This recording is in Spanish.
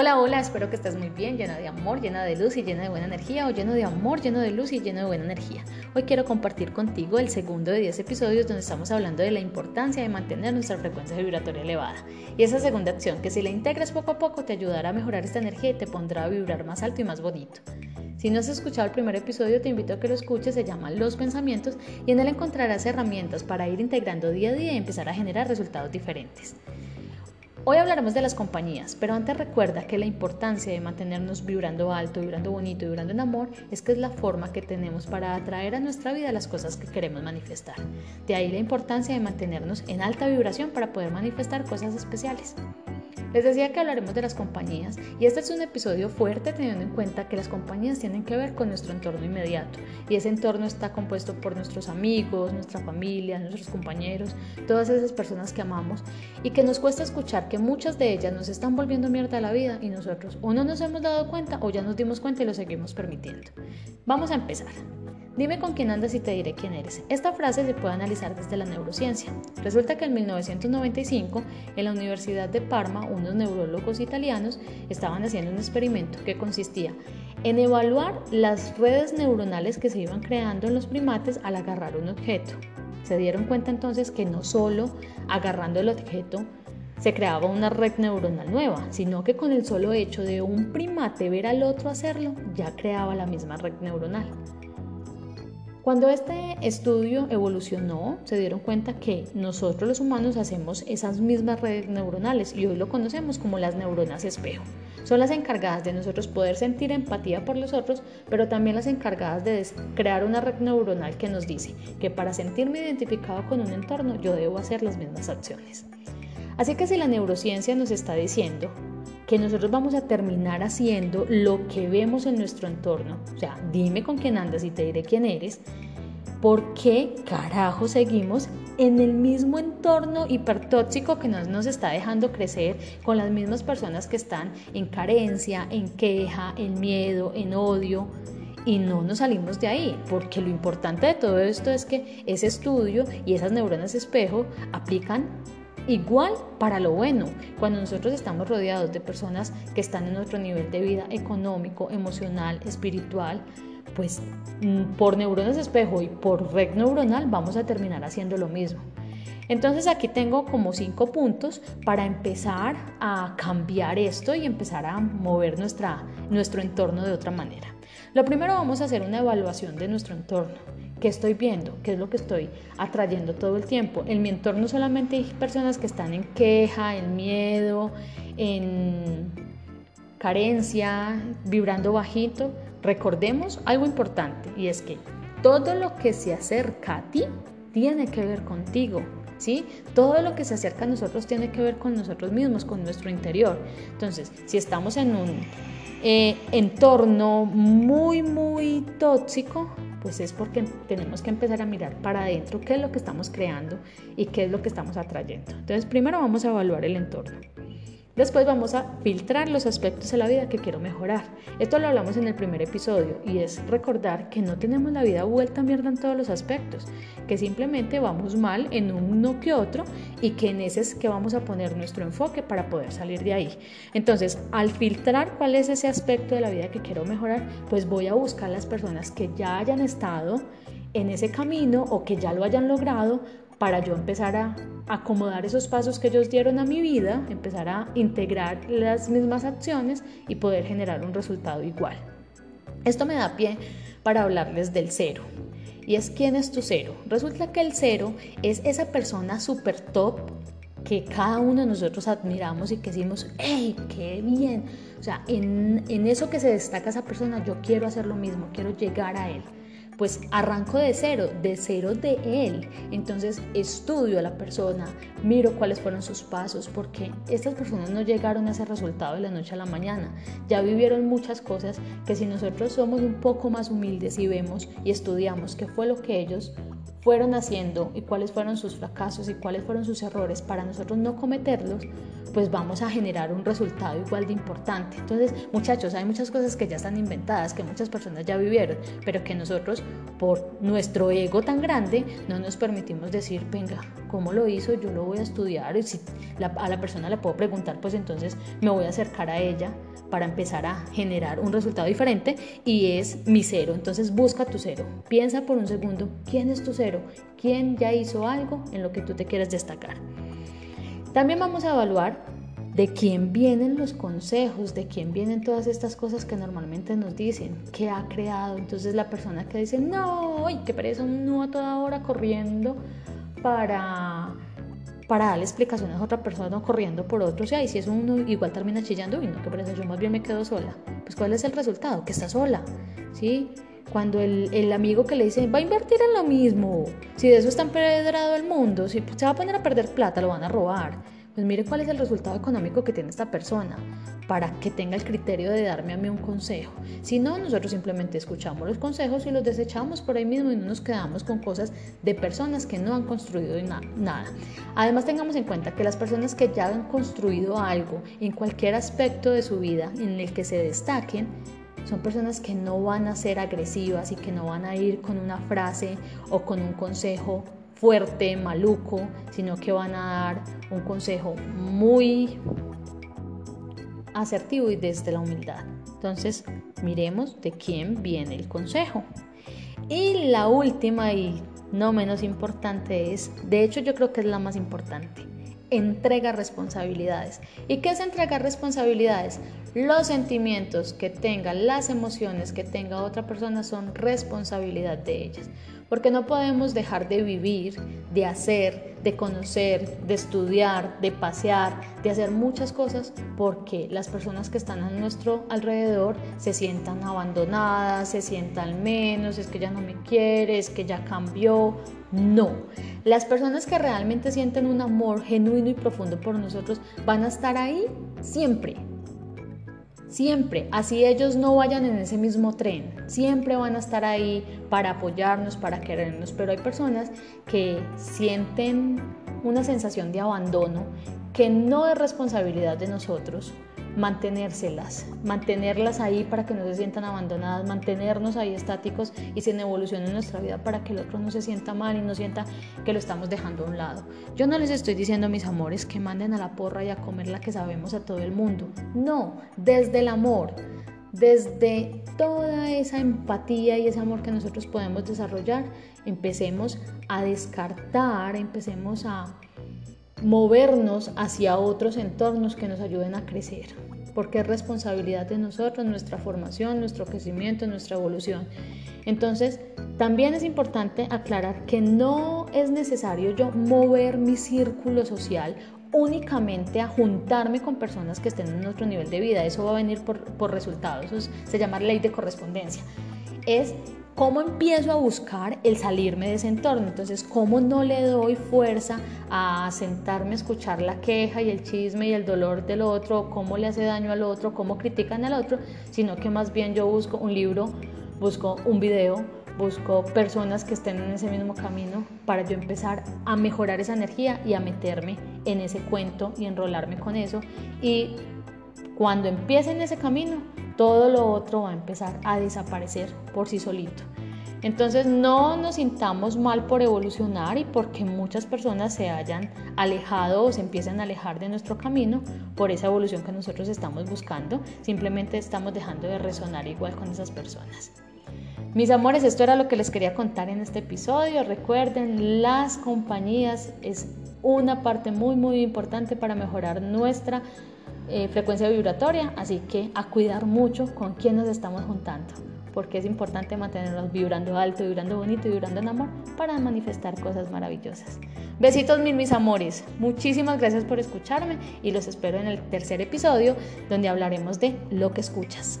Hola, hola, espero que estés muy bien, llena de amor, llena de luz y llena de buena energía, o lleno de amor, lleno de luz y lleno de buena energía. Hoy quiero compartir contigo el segundo de 10 episodios donde estamos hablando de la importancia de mantener nuestra frecuencia vibratoria elevada. Y esa segunda acción, que si la integras poco a poco te ayudará a mejorar esta energía y te pondrá a vibrar más alto y más bonito. Si no has escuchado el primer episodio, te invito a que lo escuches, se llama Los Pensamientos y en él encontrarás herramientas para ir integrando día a día y empezar a generar resultados diferentes. Hoy hablaremos de las compañías, pero antes recuerda que la importancia de mantenernos vibrando alto, vibrando bonito, vibrando en amor, es que es la forma que tenemos para atraer a nuestra vida las cosas que queremos manifestar. De ahí la importancia de mantenernos en alta vibración para poder manifestar cosas especiales. Les decía que hablaremos de las compañías y este es un episodio fuerte teniendo en cuenta que las compañías tienen que ver con nuestro entorno inmediato y ese entorno está compuesto por nuestros amigos, nuestra familia, nuestros compañeros, todas esas personas que amamos y que nos cuesta escuchar que muchas de ellas nos están volviendo mierda a la vida y nosotros o no nos hemos dado cuenta o ya nos dimos cuenta y lo seguimos permitiendo. Vamos a empezar. Dime con quién andas y te diré quién eres. Esta frase se puede analizar desde la neurociencia. Resulta que en 1995, en la Universidad de Parma, unos neurólogos italianos estaban haciendo un experimento que consistía en evaluar las redes neuronales que se iban creando en los primates al agarrar un objeto. Se dieron cuenta entonces que no solo agarrando el objeto se creaba una red neuronal nueva, sino que con el solo hecho de un primate ver al otro hacerlo, ya creaba la misma red neuronal. Cuando este estudio evolucionó, se dieron cuenta que nosotros los humanos hacemos esas mismas redes neuronales y hoy lo conocemos como las neuronas espejo. Son las encargadas de nosotros poder sentir empatía por los otros, pero también las encargadas de crear una red neuronal que nos dice que para sentirme identificado con un entorno yo debo hacer las mismas acciones. Así que si la neurociencia nos está diciendo que nosotros vamos a terminar haciendo lo que vemos en nuestro entorno. O sea, dime con quién andas y te diré quién eres. ¿Por qué carajo seguimos en el mismo entorno hipertóxico que nos, nos está dejando crecer con las mismas personas que están en carencia, en queja, en miedo, en odio? y no nos salimos de ahí, porque lo importante de todo esto es que ese estudio y esas neuronas espejo aplican Igual para lo bueno, cuando nosotros estamos rodeados de personas que están en otro nivel de vida económico, emocional, espiritual, pues mm, por neuronas espejo y por red neuronal vamos a terminar haciendo lo mismo. Entonces aquí tengo como cinco puntos para empezar a cambiar esto y empezar a mover nuestra, nuestro entorno de otra manera. Lo primero vamos a hacer una evaluación de nuestro entorno. ¿Qué estoy viendo? ¿Qué es lo que estoy atrayendo todo el tiempo? En mi entorno solamente hay personas que están en queja, en miedo, en carencia, vibrando bajito. Recordemos algo importante y es que todo lo que se acerca a ti tiene que ver contigo. ¿Sí? Todo lo que se acerca a nosotros tiene que ver con nosotros mismos, con nuestro interior. Entonces, si estamos en un eh, entorno muy, muy tóxico, pues es porque tenemos que empezar a mirar para adentro qué es lo que estamos creando y qué es lo que estamos atrayendo. Entonces, primero vamos a evaluar el entorno. Después vamos a filtrar los aspectos de la vida que quiero mejorar. Esto lo hablamos en el primer episodio y es recordar que no tenemos la vida vuelta a mierda en todos los aspectos, que simplemente vamos mal en uno que otro y que en ese es que vamos a poner nuestro enfoque para poder salir de ahí. Entonces, al filtrar cuál es ese aspecto de la vida que quiero mejorar, pues voy a buscar las personas que ya hayan estado en ese camino o que ya lo hayan logrado para yo empezar a acomodar esos pasos que ellos dieron a mi vida, empezar a integrar las mismas acciones y poder generar un resultado igual. Esto me da pie para hablarles del cero. ¿Y es quién es tu cero? Resulta que el cero es esa persona súper top que cada uno de nosotros admiramos y que decimos, ¡hey, qué bien! O sea, en, en eso que se destaca esa persona, yo quiero hacer lo mismo, quiero llegar a él pues arranco de cero, de cero de él. Entonces estudio a la persona, miro cuáles fueron sus pasos, porque estas personas no llegaron a ese resultado de la noche a la mañana. Ya vivieron muchas cosas que si nosotros somos un poco más humildes y vemos y estudiamos qué fue lo que ellos fueron haciendo y cuáles fueron sus fracasos y cuáles fueron sus errores para nosotros no cometerlos, pues vamos a generar un resultado igual de importante. Entonces, muchachos, hay muchas cosas que ya están inventadas, que muchas personas ya vivieron, pero que nosotros, por nuestro ego tan grande, no nos permitimos decir, venga, ¿cómo lo hizo? Yo lo voy a estudiar y si a la persona le puedo preguntar, pues entonces me voy a acercar a ella para empezar a generar un resultado diferente y es mi cero. Entonces busca tu cero. Piensa por un segundo, ¿quién es tu cero? ¿Quién ya hizo algo en lo que tú te quieres destacar? También vamos a evaluar de quién vienen los consejos, de quién vienen todas estas cosas que normalmente nos dicen, qué ha creado. Entonces la persona que dice, no, ay, qué pereza, no a toda hora corriendo para para darle explicaciones a otra persona corriendo por otro, o sea, y si es uno igual termina chillando, y no, que parece, yo más bien me quedo sola. Pues ¿cuál es el resultado? Que está sola, ¿sí? Cuando el, el, amigo que le dice, va a invertir en lo mismo, si de eso está empedrado el mundo, si se va a poner a perder plata, lo van a robar pues mire cuál es el resultado económico que tiene esta persona para que tenga el criterio de darme a mí un consejo. Si no, nosotros simplemente escuchamos los consejos y los desechamos por ahí mismo y no nos quedamos con cosas de personas que no han construido nada. Además, tengamos en cuenta que las personas que ya han construido algo en cualquier aspecto de su vida en el que se destaquen, son personas que no van a ser agresivas y que no van a ir con una frase o con un consejo fuerte, maluco, sino que van a dar un consejo muy asertivo y desde la humildad. Entonces, miremos de quién viene el consejo. Y la última y no menos importante es, de hecho yo creo que es la más importante, entrega responsabilidades. ¿Y qué es entregar responsabilidades? Los sentimientos que tenga, las emociones que tenga otra persona son responsabilidad de ellas porque no podemos dejar de vivir, de hacer, de conocer, de estudiar, de pasear, de hacer muchas cosas porque las personas que están a nuestro alrededor se sientan abandonadas, se sientan menos, es que ya no me quiere, es que ya cambió. No, las personas que realmente sienten un amor genuino y profundo por nosotros van a estar ahí siempre, Siempre, así ellos no vayan en ese mismo tren, siempre van a estar ahí para apoyarnos, para querernos, pero hay personas que sienten una sensación de abandono que no es responsabilidad de nosotros, mantenérselas, mantenerlas ahí para que no se sientan abandonadas, mantenernos ahí estáticos y sin evolución en nuestra vida para que el otro no se sienta mal y no sienta que lo estamos dejando a un lado. Yo no les estoy diciendo, mis amores, que manden a la porra y a comer la que sabemos a todo el mundo. No, desde el amor, desde toda esa empatía y ese amor que nosotros podemos desarrollar, empecemos a descartar, empecemos a movernos hacia otros entornos que nos ayuden a crecer, porque es responsabilidad de nosotros, nuestra formación, nuestro crecimiento, nuestra evolución. Entonces, también es importante aclarar que no es necesario yo mover mi círculo social únicamente a juntarme con personas que estén en otro nivel de vida. Eso va a venir por, por resultados. Eso se llama ley de correspondencia. Es ¿Cómo empiezo a buscar el salirme de ese entorno? Entonces, ¿cómo no le doy fuerza a sentarme a escuchar la queja y el chisme y el dolor del otro, cómo le hace daño al otro, cómo critican al otro, sino que más bien yo busco un libro, busco un video, busco personas que estén en ese mismo camino para yo empezar a mejorar esa energía y a meterme en ese cuento y enrolarme con eso. Y cuando empiece en ese camino, todo lo otro va a empezar a desaparecer por sí solito. Entonces no nos sintamos mal por evolucionar y porque muchas personas se hayan alejado o se empiecen a alejar de nuestro camino por esa evolución que nosotros estamos buscando. Simplemente estamos dejando de resonar igual con esas personas. Mis amores, esto era lo que les quería contar en este episodio. Recuerden, las compañías es una parte muy muy importante para mejorar nuestra eh, frecuencia vibratoria, así que a cuidar mucho con quién nos estamos juntando, porque es importante mantenernos vibrando alto, vibrando bonito y vibrando en amor para manifestar cosas maravillosas. Besitos mil mis amores, muchísimas gracias por escucharme y los espero en el tercer episodio donde hablaremos de lo que escuchas.